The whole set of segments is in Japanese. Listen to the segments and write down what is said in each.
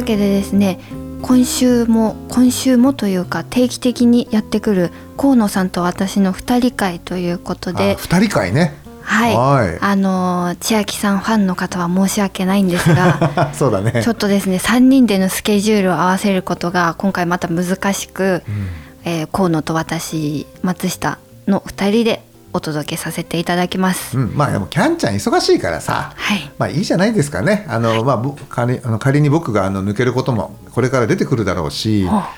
い、というわけでですね、今週も今週もというか定期的にやってくる河野さんと私の二人会ということであ、二人会ね。はい、はいあのー千秋さんファンの方は申し訳ないんですが、そうだねちょ。っとですね三人でのスケジュールを合わせることが今回また難しく、うんえー河野と私松下の二人でお届けさせていただきます。うん、まあでもキャンちゃん忙しいからさ。はい。まあいいじゃないですかね。あの、まあぼ仮あの仮に僕があの抜けることもこれから出てくるだろうし、は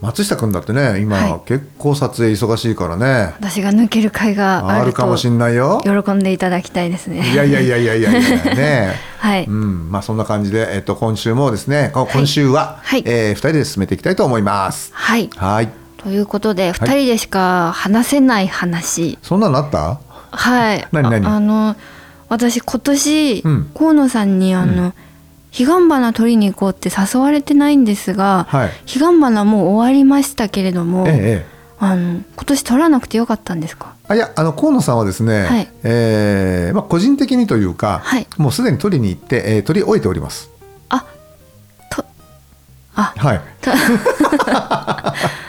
松下君だってね今、はい結構撮影忙しいからね。私が抜ける会があるかもしんないよ。喜んでいただきたいですね。いやいやいやいやいやいやね。はい。うん、まあそんな感じで、えっと今週もですね、こ今週は、はいえー二人で進めていきたいと思います。はい。はい。ということで、二人でしか話せない話。そんなのあった？はい。何何？ああの、私今年、うん河野さんにあの、彼岸花取りに行こうって誘われてないんですが、はい。彼岸花もう終わりましたけれども、ええええ。あの今年取らなくてよかったんですか？あいやあの河野さんはですね、はいえーまあ、個人的にというか、はいもうすでに取りに行って、えー取り終えております。あ、と、あ、はい、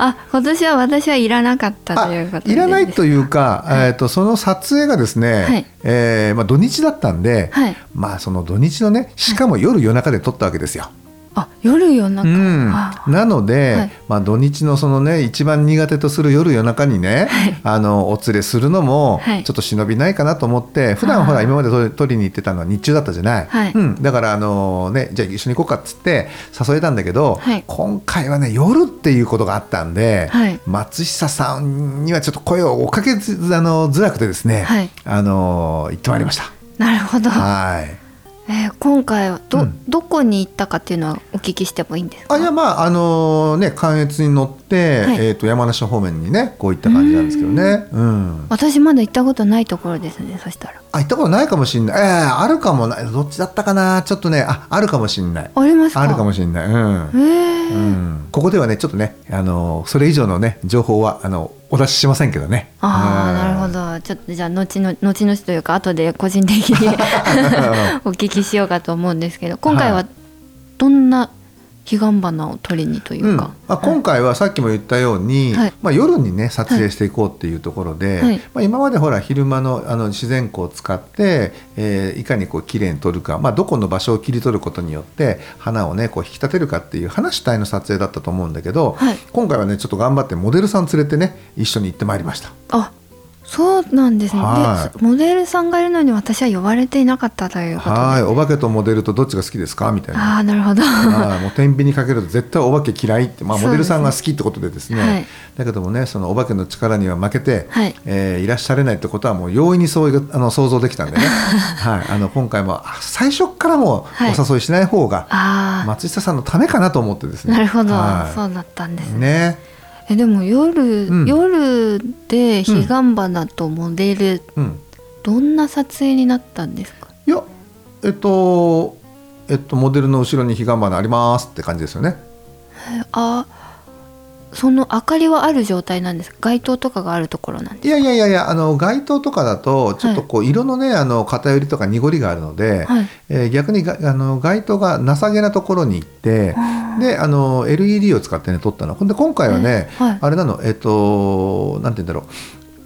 あ、今年は私はいらなかったあということでいらないというか、はいえー、とその撮影がですね、はいえーまあ、土日だったんで、はい。まあ、その土日のねしかも夜夜中で撮ったわけですよ。あ、夜夜中。うん、あなので、はい。まあ、土日のそのね一番苦手とする夜夜中にね、はい。あのお連れするのもはい。ちょっと忍びないかなと思って普段あーほら今まで撮りに行ってたのは日中だったじゃない、はい。うん、だからあの、ね、じゃあ一緒に行こうかっつって誘えたんだけど、はい。今回はね夜っていうことがあったんで、はい。松下さんにはちょっと声をおかけずあのづらくてですね、はい。あの行ってまいりました。なるほど。はいえー今回はど、うん。どこに行ったかっていうのはお聞きしてもいいんですか？あいやまああのね関越に乗って、はい。えー、と山梨方面にねこういった感じなんですけどね。うん。私まだ行ったことないところですね。そしたら。あ行ったことないかもしれない。ええあるかもなどっちだったかな？ちょっとねああるかもしれない。ありますか？あるかもしれない。うん、へえうん、ここではねちょっとねあのそれ以上のね情報はあのお出ししませんけどね。ああ、うん。なるほど。ちょっとじゃあ後の後々というか後で個人的に お聞きしようかと思うんですけど、今回ははどんな彼岸花を取りにといううん。か。まあ、今回はさっきも言ったように、はい。まあ、夜にね撮影していこうっていうところで、はい。まあ、今までほら昼間のあの自然光を使って、えーいかにこう綺麗に撮るか、まあ、どこの場所を切り取ることによって花をねこう引き立てるかっていう話主体の撮影だったと思うんだけど、はい。今回はねちょっと頑張ってモデルさん連れてね一緒に行ってまいりました。あ、そうなんですね。はで、モデルさんがいるのに私は呼ばれていなかったということで。はい。お化けとモデルとどっちが好きですか？みたいな。ああ、なるほど。はい、もう天秤にかけると絶対お化け嫌いって、まあ、モデルさんが好きってことでですね。はい。だけどもねそのお化けの力には負けて、はい。えーいらっしゃれないってことはもう容易にそういうあの想像できたんでね、はい、あの今回もあ最初からもお誘いしない方が、松下さんのためかなと思ってですね。なるほど、はい。そうだったんですね。ねえでも夜、うん。夜で彼岸花とモデル、うん。どんな撮影になったんですか？いやえっとえっとモデルの後ろに彼岸花ありますって感じですよね。えあ、その明かりはある状態なんですか？街灯とかがあるところなんですいやいやいやいやあの街灯とかだとちょっとこう色のね、あの偏りとか濁りがあるので、か。はい。えー逆にがあの街灯が情けなところに行ってであの LED を使ってね撮ったのほんで今回はね、はいあれなのえっ、となんて言うんだろ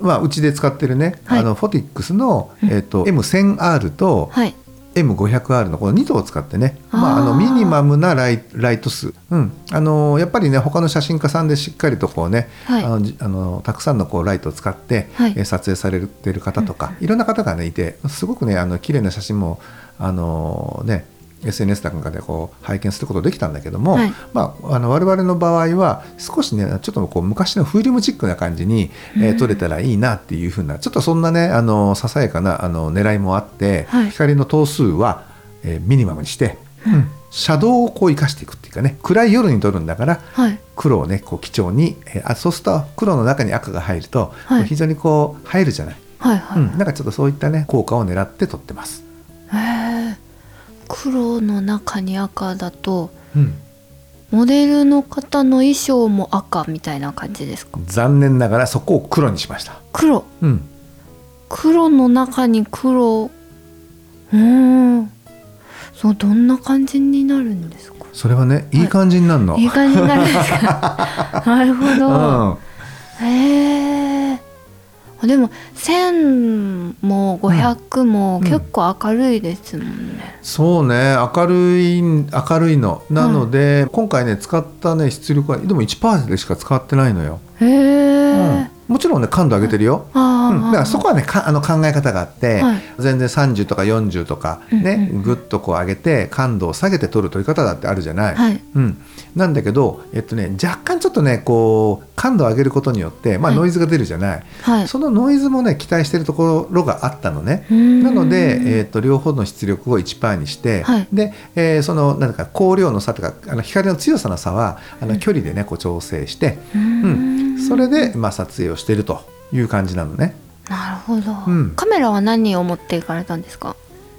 うまあうちで使ってるね、はいあのフォティックスの、えっと M1000R と、はい。M500R のこの2頭を使ってねまあ、あのミニマムなライライト数、うん、あのやっぱりね他の写真家さんでしっかりとこうね、はい。あのじあのたくさんのこうライトを使って、はい。えー撮影されてる方とか、いろんな方がねいてすごくねあの綺麗な写真もあのね SNS なんかでこう拝見することできたんだけども、はい。まあ、あの我々の場合は少しねちょっとこう昔のフィルムチックな感じに、えー撮れたらいいなっていうふうなちょっとそんなねあのささやかなあの狙いもあって、はい。光の頭数は、えーミニマムにして、うん。シャドウをこう生かしていくっていうかね暗い夜に撮るんだからはい。黒をねこう基調に、えーあそうすると黒の中に赤が入ると、はい。非常にこう映えるじゃない、はいはい、うん、なんかちょっとそういったね効果を狙って撮ってます。黒の中に赤だとうん。モデルの方の衣装も赤みたいな感じですか？残念ながらそこを黒にしました。黒。うん、黒の中に黒。うーん。そうどんな感じになるんですか？それはねい。い感じになるの。いい感じになるんですか？なるほうど、ん。へえでも1000も500もうん。結構明るいですもんね、そうね。明るい明るいの。なので、今回ね使ったね出力はでも1%でしか使ってないのよ、へえ、うん。もちろんね感度上げてるよ、うん、だからそこはねかあの考え方があって、はい。全然30とか40とかね、うん。うん。ぐっとこう上げて感度を下げて撮る撮り方だってあるじゃない、はい。うん、なんだけど、えっとね、若干ちょっとねこう感度を上げることによって、まあ、はい。ノイズが出るじゃない、はい。そのノイズもね期待してるところがあったのね。なので、えー、と両方の出力を1%にして、はい。で、えーそのなんか光量の差とかあの光の強さの差はあの距離でねこう調整して、うん。ん、それで、まあ、撮影をしているという感じなのね。なるほど、うん。カメラは何を持っていかれたんですか？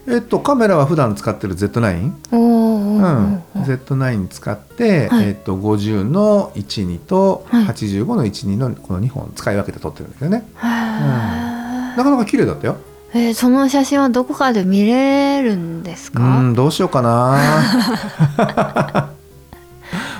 えっと、カメラは普段使ってる Z9、おーおうー。ん。おー、Z9 使って、はい。えっと、50の12とはい。85の12のこの2本使い分けて撮ってるんだけどね、へー。なかなか綺麗だったよ。えーその写真はどこかで見れるんですうかんどうしようかな。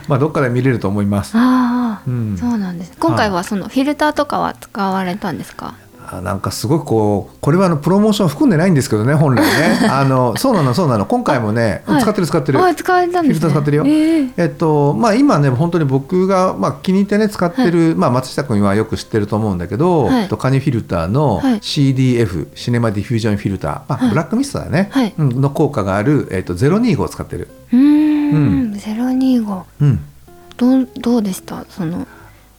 まあどっかで見れると思います、ああ、うん。そうなんです。今回はそのフィルターとかは使われたんですか、あなんかすごくこうこれはあのプロモーション含んでないんですけどね本来ね。あのそうなのそうなの。今回もね、はい。使ってる使ってる、あ使われたんですね。フィルター使ってるよ。ええ。えっとまあ、今ね本当に僕が、まあ、気に入ってね使ってる、まあ、松下君はよく知ってると思うんだけど、はい。と KANI フィルターのはい。CDF、シネマディフュージョンフィルター、まあはい。ブラックミストだね、はい。うんの効果がある、えっと、025を使ってる、うーん。うん。ゼロ二五うん、どうどうでした？その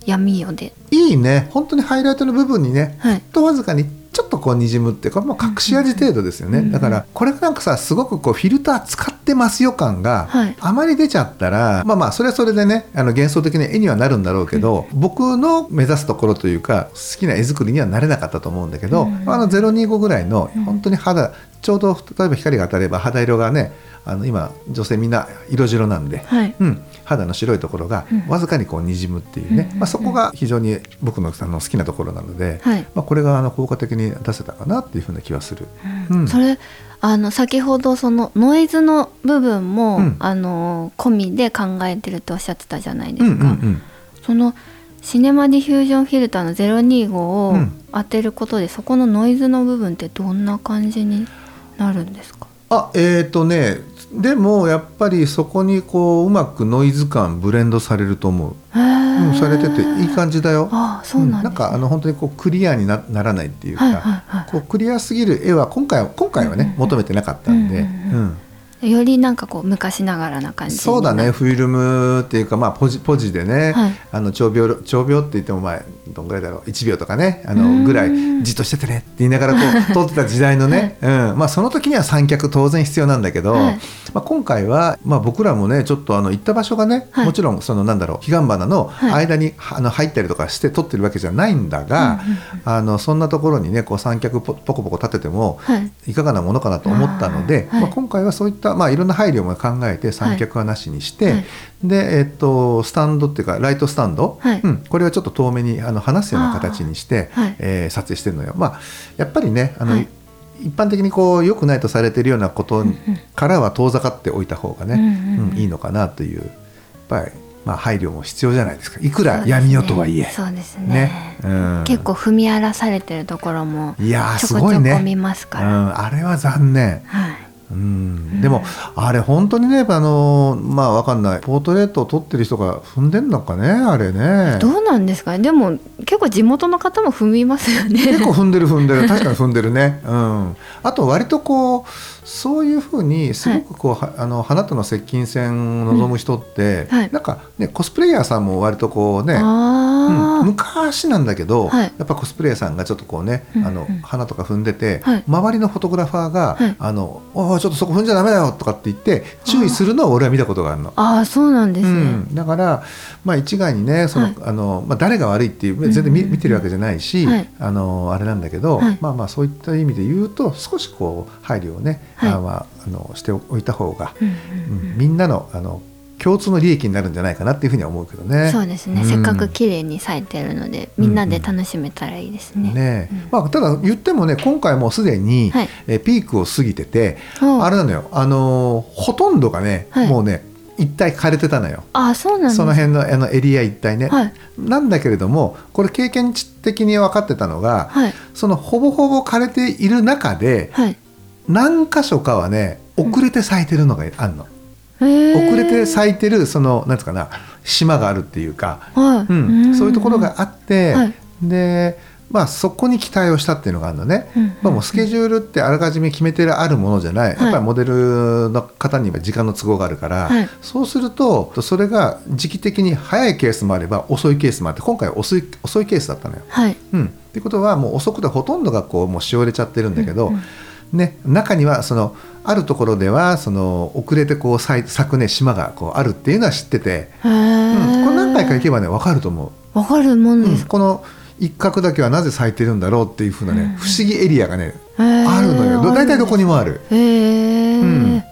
闇夜で。いいね。本当にハイライトの部分にねはい。とわずかにちょっとこうにじむってこれもう隠し味程度ですよね、うんうんだからこれがなんかさすごくこうフィルター使ってますよ感がはい。あまり出ちゃったら、まあまあそれはそれでねあの幻想的な絵にはなるんだろうけど、僕の目指すところというか好きな絵作りにはなれなかったと思うんだけど、うんあの025ぐらいのうん。本当に肌ちょうど例えば光が当たれば肌色がねあの今女性みんな色白なんで、はい。うん、肌の白いところがうん。わずかにこうにじむっていうね、うんまあ、そこが非常に僕のあの好きなところなので、はい。まあ、これがあの効果的に出せたかなっていうふうな気はする。うん。それあの先ほどそのノイズの部分も、うん。あの込みで考えてるとおっしゃってたじゃないでうんすか、うんうんそのシネマディフュージョンフィルターの025をうん。当てることで、そこのノイズの部分ってどんな感じになるんですか？あえっ、とねでもやっぱりそこにこううまくノイズ感ブレンドされると思う、うん、されてていい感じだよ。ああそうなんです、ね。なんかあの本当にこうクリアになならないっていうか、はいはいはいこうクリアすぎる絵は今回は今回はね、うんうん求めてなかったんで、うんうん。うんよりなんかこう昔ながらな感じにそうだね。なフィルムっていうか、まあ、ポジポジでね、はい。あの長秒長秒って言ってもまあどんぐらいだろう。1秒とかねあのぐらいじっとしててねって言いながらこう撮ってた時代のね、うん。まあ、その時には三脚当然必要なんだけど、はい。まあ、今回は、まあ、僕らもねちょっとあの行った場所がね、はい。もちろんそのなんだろう彼岸花のはい。間に、あの入ったりとかして撮ってるわけじゃないんだが、あのそんなところにねこう三脚ポポコポコ立てても、はい。いかがなものかなと思ったので、まあ、今回はそういった、まあ、いろんな配慮も考えて三脚はなしにして、はい。で、えっと、スタンドっていうかライトスタンド、はい。うん、これはちょっと遠めにあの離すような形にして、はい。えー撮影してるのよ。まあ、やっぱりねあの、はい。一般的にこう良くないとされてるようなことからは遠ざかっておいた方がね、うんうんいいのかなというやっぱり、まあ、配慮も必要じゃないですか。いくら闇夜とはいえ。そうですね。ね。うん。結構踏み荒らされてるところもいやーちょこちょこすごいね。見ますから、うん、あれは残念。はい、ううん、でもあれ本当にねあのまあわかんない。ポートレートを撮ってる人が踏んでんのかねあれね。どうなんですかね。でも結構地元の方も踏みますよね。結構踏んでる踏んでる。確かに踏んでるね。うん。あと割とこうそういうふうにすごくこう、はあの花との接近戦を望む人って、うんはい。なんかねコスプレイヤーさんも割とこうねあうん、昔なんだけど、はい。やっぱコスプレイヤーさんがちょっとこうね、うんあのうん花とか踏んでて、はい。周りのフォトグラファーが「はい。あのおいちょっとそこ踏んじゃダメだよ」とかって言って注意するのを俺は見たことがあるの。ああそうなんですね、うん、だから、まあ、一概にねその、はい。あのまあ、誰が悪いっていう全然見,、見てるわけじゃないし、はい。あのあれなんだけど、はい。まあまあそういった意味で言うと少しこう配慮をね、はい。あまあ、あのしておいた方が、うんううん。んみんなのあの共通の利益になるんじゃないかなっていうふうには思うけどね。そうですね、うんせっかく綺麗に咲いてるのでみんなで楽しめたらいいですね。ねうん。まあ、ただ言ってもね今回もうすでに、はい。えピークを過ぎてて、おあれなのよ、あのーほとんどがね、はい。もうね一体枯れてたのよ。ああそうなんその辺のあのエリア一帯ね、はい。なんだけれどもこれ経験値的に分かってたのが、はい。そのほぼほぼ枯れている中ではい何箇所かはね遅れて咲いてるのがあるの、へー。遅れて咲いてるそのなんつうかな島があるっていうか、はい、うん、そういうところがあって、はい。でまあそこに期待をしたっていうのがあるのね、うんうんまあ、もうスケジュールってあらかじめ決めてあるものじゃない、やっぱりモデルの方には時間の都合があるから、はい。そうするとそれが時期的に早いケースもあれば遅いケースもあって今回は遅い遅いケースだったのよ。はい。うん、ってことはもう遅くてほとんどがこうもうしおれちゃってるんだけど、うんうんね、中にはそのあるところではその遅れてこう咲くね島がこうあるっていうのは知ってて、へうん、ーこれ何回か行けばね分かると思う。わかるもんうんです。か、この一角だけはなぜ咲いてるんだろうっていうふうなね、うん。不思議エリアがねあるのよ。ど大体どこにもある。へえ、うん。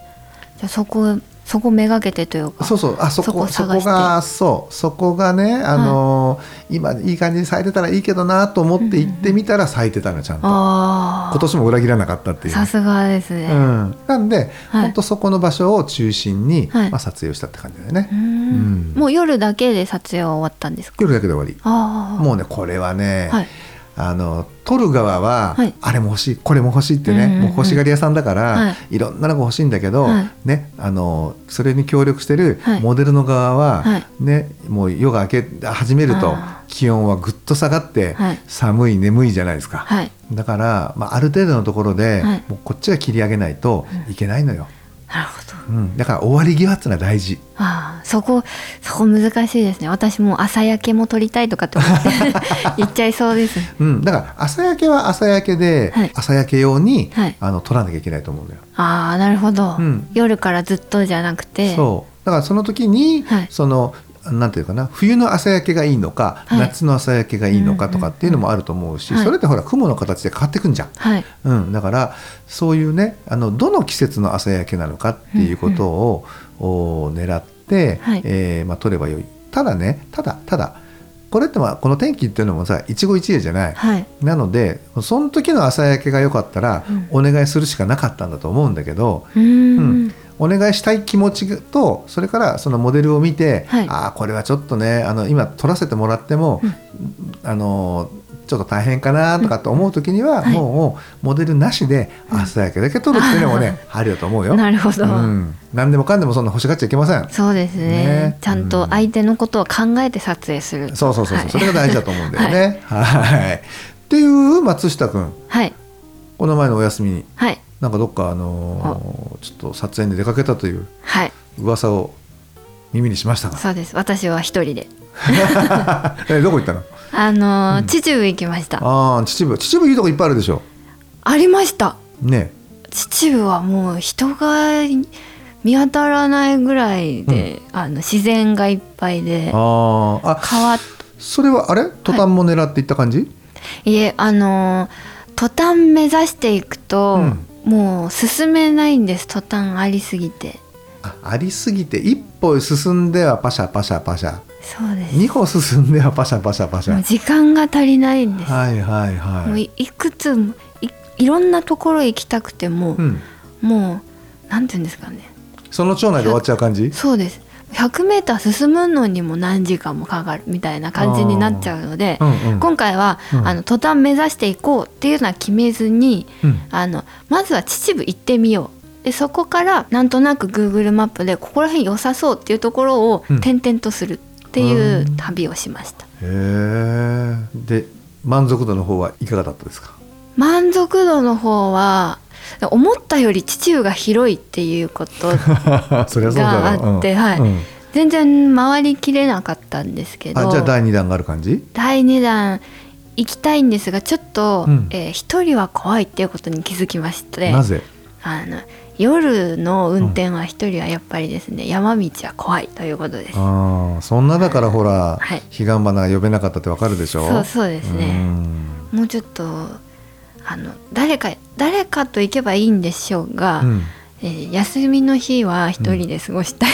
じゃあそこそこめがけてというかそうそう。あそこそこがそう。そこがねあのー今いい感じに咲いてたらいいけどなと思って行ってみたら咲いてたのちゃんと、あ今年も裏切らなかったっていう。さすがですね、うん、なんで、はい。本当そこの場所を中心に、はい。まあ、撮影をしたって感じだよね、うーん。うん。もう夜だけで撮影は終わったんですか？夜だけで終わり。もうねこれはね、はいあの撮る側は、はい。あれも欲しいこれも欲しいってね、うんうんうん。もう欲しがり屋さんだから、、はい。ろんなのが欲しいんだけど、はい。ね、あのそれに協力してるはい。モデルの側は、はい。ね、もう夜が明け始めるとあ気温はぐっと下がって、はい。寒い眠いじゃないですか、はい。だから、まあ、ある程度のところで、はい。もうこっちが切り上げないといけないのよ、なるほど。うん、だから終わり際ってのは大事。ああそこそこ難しいですね。私も朝焼けも撮りたいとかって思って 言っちゃいそうです。うん、だから朝焼けは朝焼けで、はい。朝焼け用に、はい。あの撮らなきゃいけないと思うんだよ。ああなるほど、うん。夜からずっとじゃなくて。そう。だからその時に、はい。そのなんていうかな冬の朝焼けがいいのか、はい。夏の朝焼けがいいのかとかっていうのもあると思うし、はい。それってほら雲の形で変わってくんじゃん。はい。うん、だからそういうねあのどの季節の朝焼けなのかっていうことを、お狙って、はい。えーまあ、撮ればよい。ただねただただこれってまあこの天気っていうのもさ一期一会じゃない、はい。なのでその時の朝焼けが良かったらお願いするしかなかったんだと思うんだけど、うーん。うんお願いしたい気持ちとそれからそのモデルを見て、はい。ああこれはちょっとねあの今撮らせてもらっても、あのちょっと大変かなとかと思う時には、はい。もうモデルなしで朝焼けだけ撮るっていうのもね、ありだと思うよ。なるほど、うん、何でもかんでもそんな欲しがっちゃいけません。そうですね。ね。ちゃんと相手のことを考えて撮影する、そうそうそうそう、はい。それが大事だと思うんだよね。はい。っていう松下くん。はい。この前のお休みに。はいなんかどっかあのーちょっと撮影に出かけたというはい。噂を耳にしましたが。そうです。私は一人で。えどこ行ったの？あのー秩父行きました。あああ秩父。秩父いいとこいっぱいあるでしょ。りました。ね。秩父はもう人が見当たらないぐらいで、あの自然がいっぱいであー。あ川。それはあれ？トタンも狙っていった感じ、いえあのートタン目指していくと、うんもう進めないんですトタンありすぎて。あありすぎて一歩進んではパシャパシャパシャ。そうです。二歩進んではパシャパシャパシャ。もう時間が足りないんです、はいはいはい。もういいくつもいいろんなところ行きたくても、うん、もうなんていうんですかね。その町内で終わっちゃう感じ？そうです 100m 進むのにも何時間もかかるみたいな感じになっちゃうので、うんうん今回は、うん。あの途端目指していこうっていうのは決めずにうん。あのまずは秩父行ってみよう。っでそこからなんとなく Google マップでここら辺良さそうっていうところをうん。転々とするっていう旅をしました、へえで満足度の方はいかがだったですか？満足度の方は思ったより地中が広いっていうこと があってうんはい。うん。全然回りきれなかったんですけど。あじゃあ第2弾がある感じ？第2弾行きたいんですがちょっと、うん。えー一人は怖いっていうことに気づきまして。なぜ？あの夜の運転は一人はやっぱりですね、山道は怖いということです。ああそんなだからほら、はい。彼岸花が呼べなかったってわかるでしょ？そうそうですね。うん。もうちょっとあの誰か誰かと行けばいいんでしょうが、うん。えー休みの日は一人で過ごしたい、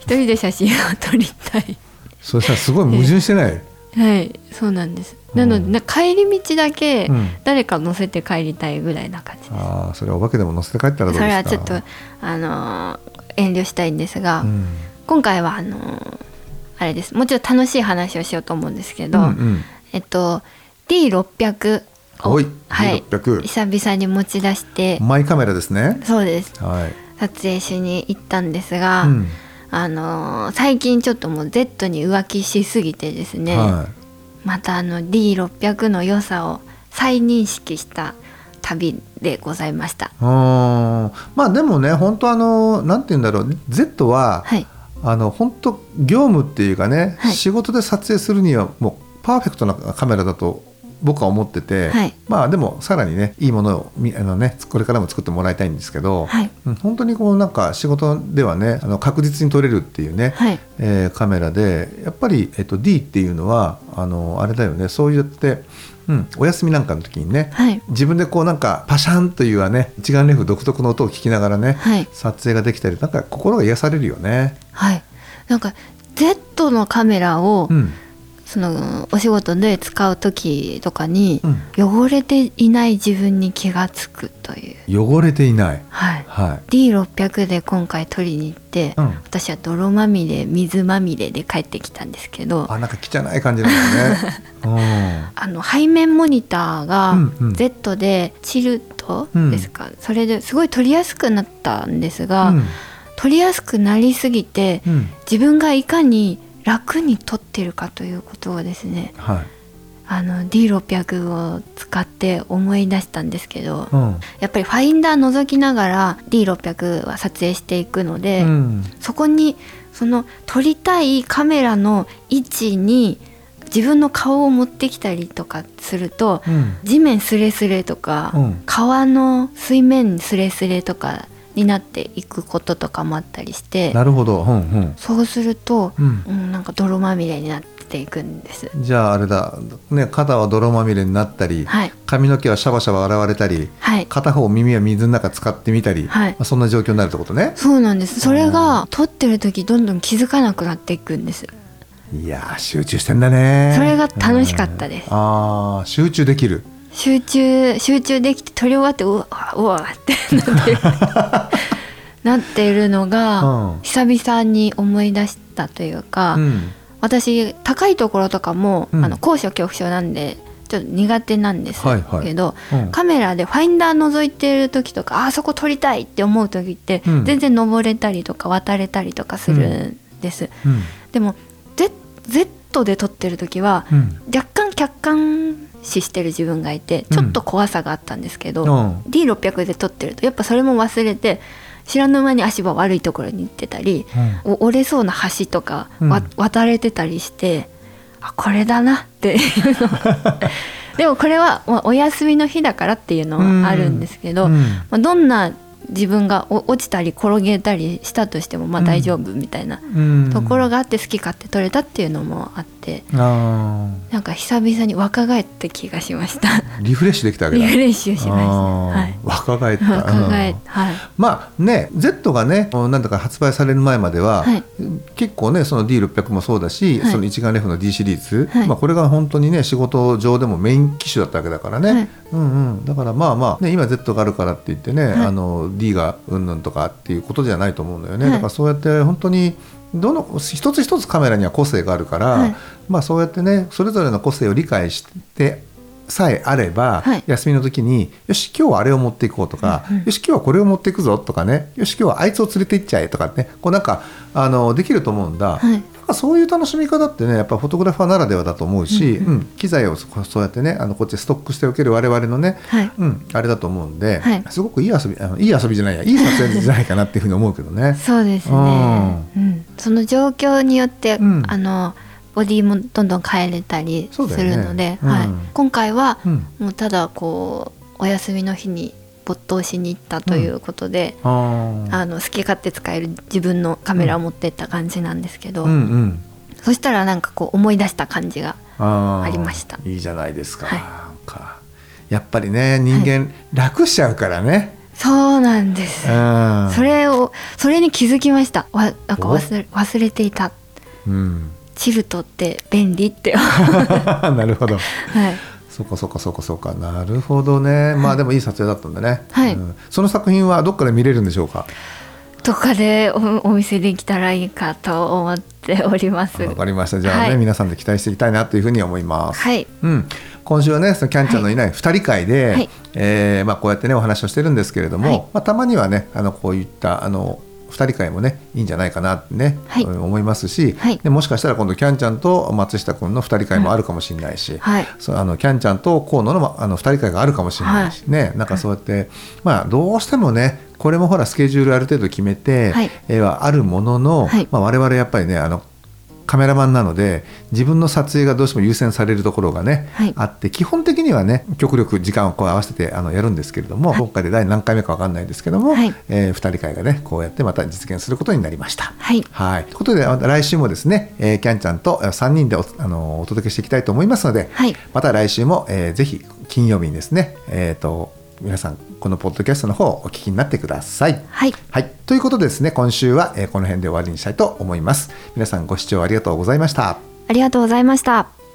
一人で写真を撮りたい。そしたらすごい矛盾してない、はいそうなんです。うん。なので、な帰り道だけうん。誰か乗せて帰りたいぐらいな感じです、ああそれはお化けでも乗せて帰ったらどうですか？それはちょっとあのー遠慮したいんですが、うん。今回はあのーあれです。もうちょっと楽しい話をしようと思うんですけど、うんうん。えっと D600 をおいはい、D600 久々に持ち出して。マイカメラですね。そうです。はい、撮影しに行ったんですが、うん。あのー最近ちょっともう Z に浮気しすぎてですね、はまたあの D600 の良さを再認識した旅でございました。い、うんまあでもね本当あのなんて言うんだろう。Z は、はい、あの本当業務っていうかね、はい。仕事で撮影するにはもうパーフェクトなカメラだと僕は思ってて、はい。まあでもさらにねいいものをみあのねこれからも作ってもらいたいんですけど、はい。うん本当にこうなんか仕事ではねあの確実に撮れるっていうね、はい、えーカメラでやっぱり、えっと、D っていうのはあのあれだよねそうやって、うん、お休みなんかの時にね、はい、自分でこうなんかパシャンというはね一眼レフ独特の音を聞きながらね、はい、撮影ができたりなんか心が癒されるよね。はい、なんか Z のカメラを、うんそのお仕事で使う時とかに、う汚れていない自分に気がつくという、汚れていない。はい、は D600 で今回撮りに行って、うん。私は泥まみれ水まみれで帰ってきたんですけどい。あなんか汚い感じなんだね。あの背面モニターがうんうん。Z でチルトですか、それですごい撮りやすくなったんですうが、ん。撮りやすくなりすぎてうん。自分がいかに楽に撮ってるかということをですねはい。あの D600 を使って思い出したんですけど、うん。やっぱりファインダー覗きながら D600 は撮影していくので、うん。そこにその撮りたいカメラの位置に自分の顔を持ってきたりとかするとうん。地面スレスレとか、うん。川の水面スレスレとかになっていくこととかもあったりしてなるほど。うんうん。そうすると、うん。うん、なんか泥まみれになっていくんです。じゃああれだ、ね、肩は泥まみれになったり、はい。髪の毛はシャバシャバ洗われたりはい。片方耳は水の中使ってみたり、はい。まあ、そんな状況になるってことね。そうなんです。それが撮ってる時どんどん気づかなくなっていくんです。いやー集中してんだね。それが楽しかったです。うん。ああ集中できる。集中集中できて撮り終わってうわうわって なってるなってるのが、うん。久々に思い出したというか、うん。私高いところとかも、うん。あの高所恐怖症なんでちょっと苦手なんですけど、はいはい。うん。カメラでファインダー覗いてる時とかあそこ撮りたいって思う時って、うん。全然登れたりとか渡れたりとかするんです、うん。でも Z, Z で撮ってる時はうん。若干客観視してる自分がいてちょっと怖さがあったんですけど、うん。D600 で撮ってるとやっぱそれも忘れて知らぬ間に足場悪いところに行ってたり、お折れそうな橋とか、わうん。渡れてたりしてあこれだなっていうの。でもこれはまあお休みの日だからっていうのはあるんですけど、うん。まあ、どんな自分がお落ちたり転げたりしたとしてもまあ大丈夫みたいなうん。ところがあって好き勝手撮れたっていうのもあってあなんか久々に若返った気がしました。ーリフレッシュできたわけだ。リフレッシュしました。はい。若返った。若返うん。はい。まあね Z がねなんだか発売される前までは、はい。結構ねその D600 もそうだし、はい。その一眼レフの D シリーズ、はい。まあ、これが本当にね仕事上でもメイン機種だったわけだからね、はい。うんうん、だからまあまあ、ね、今 Z があるからって言ってね、はい。あの D がうんぬんとかっていうことじゃないと思うんだよね、はい。だからそうやって本当にどの一つ一つカメラには個性があるから、はい。まあ、そうやってねそれぞれの個性を理解してさえあれば、はい。休みの時によし今日はあれを持っていこうとか、よし今日はこれを持っていくぞとかねよし今日はあいつを連れて行っちゃえとかねこうなんかあのできると思うんだ、はいなんかそういう楽しみ方ってねやっぱフォトグラファーならではだと思うし、うん機材をそそうやってねあのこっちでストックしておける我々のね、はい。うん、あれだと思うんで、はい。すごくいい遊びあのいい遊びじゃないやいい撮影じゃないかなっていうふうに思うけどね。そうですね、うん、その状況によって、うん。あのボディもどんどん変えれたりするので、うん。はい、今回はうん。もうただこうお休みの日に没頭しに行ったということで、あー。あの好き勝手使える自分のカメラを持ってった感じなんですけど、うんうん。そしたらなんかこう思い出した感じがありました。いいじゃないですか,、はい。やっぱりね人間楽しちゃうからね、そうなんです、うん。それをそれに気づきました。わなんか忘れ忘れていた。うん、チルトって便利って。なるほど。はいそうかそうかそうかそうか。なるほどね。まあでもいい撮影だったんだね、はい。うん。その作品はどっかで見れるんでしょうか？とかでおお見せできたらいいかと思っております。わかりました。じゃあね、はい。皆さんで期待していきたいなというふうに思います、はい、うん、今週はねそのキャンちゃんのいない2人会で、はい。えーまあ、こうやってねお話をしてるんですけれども、はい。まあ、たまにはねあのこういったあの2人会もねいいんじゃないかなってね、はい。うん思いますし、はい。でもしかしたら今度キャンちゃんと松下君の2人会もあるかもしれないし、はい。そうあのキャンちゃんと河野のまあの2人会があるかもしれないし、ね。なんかそうやって、まあどうしてもねこれもほらスケジュールある程度決めて、はい。えーはあるものの、はい。まあ、我々やっぱりねあのカメラマンなので自分の撮影がどうしても優先されるところがね、はい。あって基本的にはね極力時間をこう合わせてあのやるんですけれども、今回で第何回目か分かんないですけども、はい。え2人会がねこうやってまた実現することになりました。はい。はい、ということでまた来週もですね、えーキャンちゃんと3人でおあのお届けしていきたいと思いますので、はい。また来週も、えーぜひ金曜日にですね、えー、と皆さんこのポッドキャストの方をお聞きになってください。はいはい、ということでですね今週は、えーこの辺で終わりにしたいと思います。皆さんご視聴ありがとうございました。ありがとうございました。